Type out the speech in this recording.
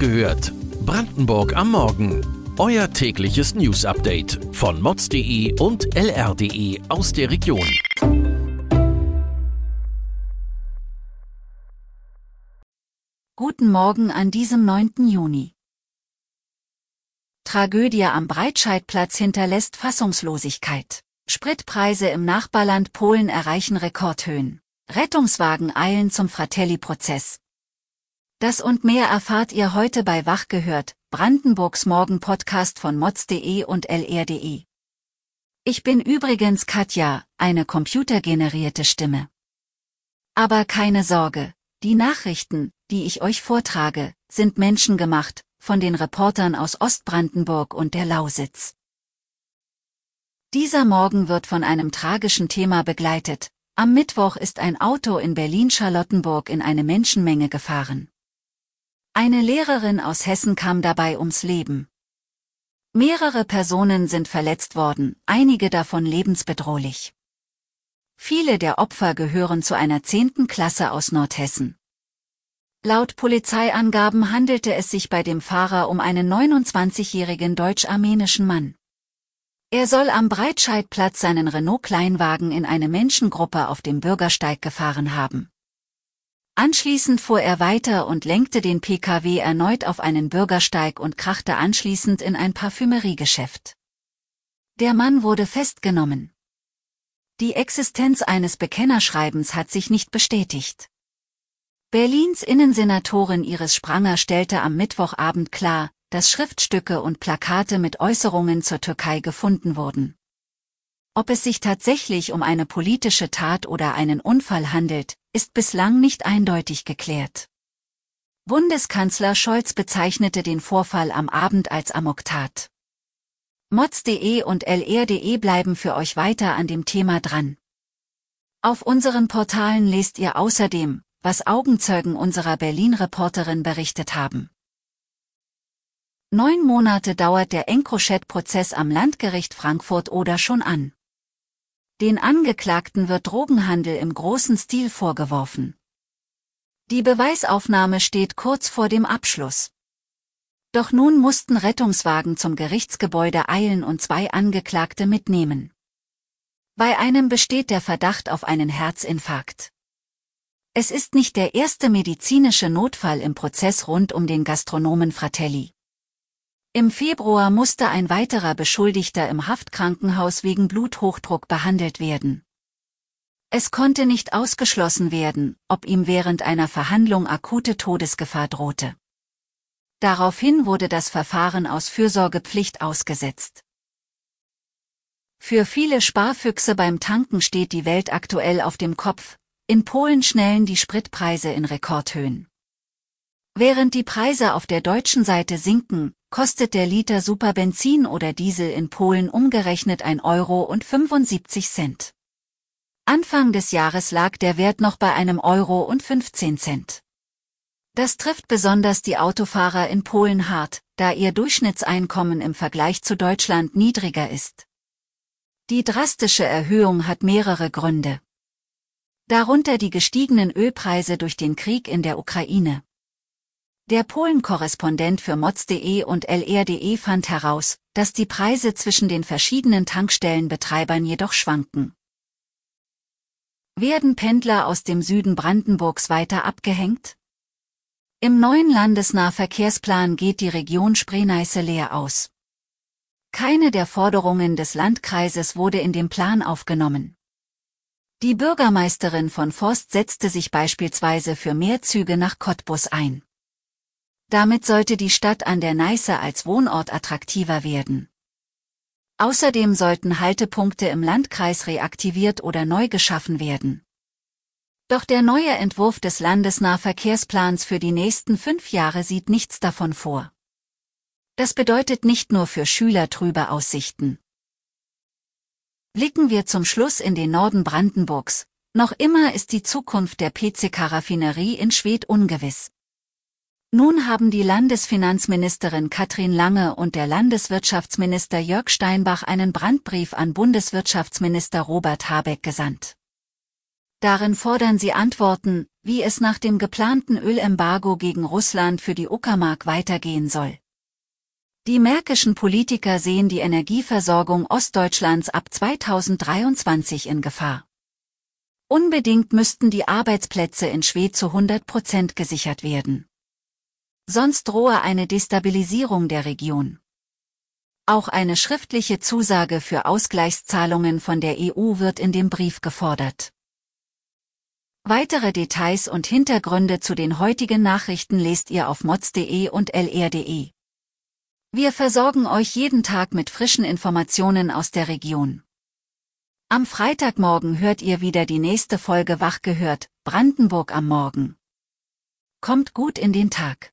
gehört. Brandenburg am Morgen. Euer tägliches News-Update von mods.de und lr.de aus der Region. Guten Morgen an diesem 9. Juni. Tragödie am Breitscheidplatz hinterlässt Fassungslosigkeit. Spritpreise im Nachbarland Polen erreichen Rekordhöhen. Rettungswagen eilen zum Fratelli-Prozess. Das und mehr erfahrt ihr heute bei Wach gehört, Brandenburgs Morgen-Podcast von mods.de und lr.de. Ich bin übrigens Katja, eine computergenerierte Stimme. Aber keine Sorge, die Nachrichten, die ich euch vortrage, sind menschengemacht, von den Reportern aus Ostbrandenburg und der Lausitz. Dieser Morgen wird von einem tragischen Thema begleitet. Am Mittwoch ist ein Auto in Berlin-Charlottenburg in eine Menschenmenge gefahren. Eine Lehrerin aus Hessen kam dabei ums Leben. Mehrere Personen sind verletzt worden, einige davon lebensbedrohlich. Viele der Opfer gehören zu einer zehnten Klasse aus Nordhessen. Laut Polizeiangaben handelte es sich bei dem Fahrer um einen 29-jährigen deutsch-armenischen Mann. Er soll am Breitscheidplatz seinen Renault-Kleinwagen in eine Menschengruppe auf dem Bürgersteig gefahren haben. Anschließend fuhr er weiter und lenkte den Pkw erneut auf einen Bürgersteig und krachte anschließend in ein Parfümeriegeschäft. Der Mann wurde festgenommen. Die Existenz eines Bekennerschreibens hat sich nicht bestätigt. Berlins Innensenatorin Iris Spranger stellte am Mittwochabend klar, dass Schriftstücke und Plakate mit Äußerungen zur Türkei gefunden wurden. Ob es sich tatsächlich um eine politische Tat oder einen Unfall handelt, ist bislang nicht eindeutig geklärt. Bundeskanzler Scholz bezeichnete den Vorfall am Abend als Amoktat. Mods.de und lr.de bleiben für euch weiter an dem Thema dran. Auf unseren Portalen lest ihr außerdem, was Augenzeugen unserer Berlin-Reporterin berichtet haben. Neun Monate dauert der Encrochat-Prozess am Landgericht Frankfurt oder schon an. Den Angeklagten wird Drogenhandel im großen Stil vorgeworfen. Die Beweisaufnahme steht kurz vor dem Abschluss. Doch nun mussten Rettungswagen zum Gerichtsgebäude eilen und zwei Angeklagte mitnehmen. Bei einem besteht der Verdacht auf einen Herzinfarkt. Es ist nicht der erste medizinische Notfall im Prozess rund um den Gastronomen Fratelli. Im Februar musste ein weiterer Beschuldigter im Haftkrankenhaus wegen Bluthochdruck behandelt werden. Es konnte nicht ausgeschlossen werden, ob ihm während einer Verhandlung akute Todesgefahr drohte. Daraufhin wurde das Verfahren aus Fürsorgepflicht ausgesetzt. Für viele Sparfüchse beim Tanken steht die Welt aktuell auf dem Kopf, in Polen schnellen die Spritpreise in Rekordhöhen. Während die Preise auf der deutschen Seite sinken, kostet der Liter Superbenzin oder Diesel in Polen umgerechnet 1 Euro und 75 Cent. Anfang des Jahres lag der Wert noch bei einem Euro und 15 Cent. Das trifft besonders die Autofahrer in Polen hart, da ihr Durchschnittseinkommen im Vergleich zu Deutschland niedriger ist. Die drastische Erhöhung hat mehrere Gründe. Darunter die gestiegenen Ölpreise durch den Krieg in der Ukraine. Der Polen-Korrespondent für mods.de und lr.de fand heraus, dass die Preise zwischen den verschiedenen Tankstellenbetreibern jedoch schwanken. Werden Pendler aus dem Süden Brandenburgs weiter abgehängt? Im neuen Landesnahverkehrsplan geht die Region Spree-Neiße leer aus. Keine der Forderungen des Landkreises wurde in dem Plan aufgenommen. Die Bürgermeisterin von Forst setzte sich beispielsweise für mehr Züge nach Cottbus ein. Damit sollte die Stadt an der Neiße als Wohnort attraktiver werden. Außerdem sollten Haltepunkte im Landkreis reaktiviert oder neu geschaffen werden. Doch der neue Entwurf des Landesnahverkehrsplans für die nächsten fünf Jahre sieht nichts davon vor. Das bedeutet nicht nur für Schüler trübe Aussichten. Blicken wir zum Schluss in den Norden Brandenburgs. Noch immer ist die Zukunft der PCK-Raffinerie in Schwedt ungewiss. Nun haben die Landesfinanzministerin Katrin Lange und der Landeswirtschaftsminister Jörg Steinbach einen Brandbrief an Bundeswirtschaftsminister Robert Habeck gesandt. Darin fordern sie Antworten, wie es nach dem geplanten Ölembargo gegen Russland für die Uckermark weitergehen soll. Die märkischen Politiker sehen die Energieversorgung Ostdeutschlands ab 2023 in Gefahr. Unbedingt müssten die Arbeitsplätze in Schwedt zu 100 Prozent gesichert werden. Sonst drohe eine Destabilisierung der Region. Auch eine schriftliche Zusage für Ausgleichszahlungen von der EU wird in dem Brief gefordert. Weitere Details und Hintergründe zu den heutigen Nachrichten lest ihr auf mods.de und lr.de. Wir versorgen euch jeden Tag mit frischen Informationen aus der Region. Am Freitagmorgen hört ihr wieder die nächste Folge Wach gehört, Brandenburg am Morgen. Kommt gut in den Tag.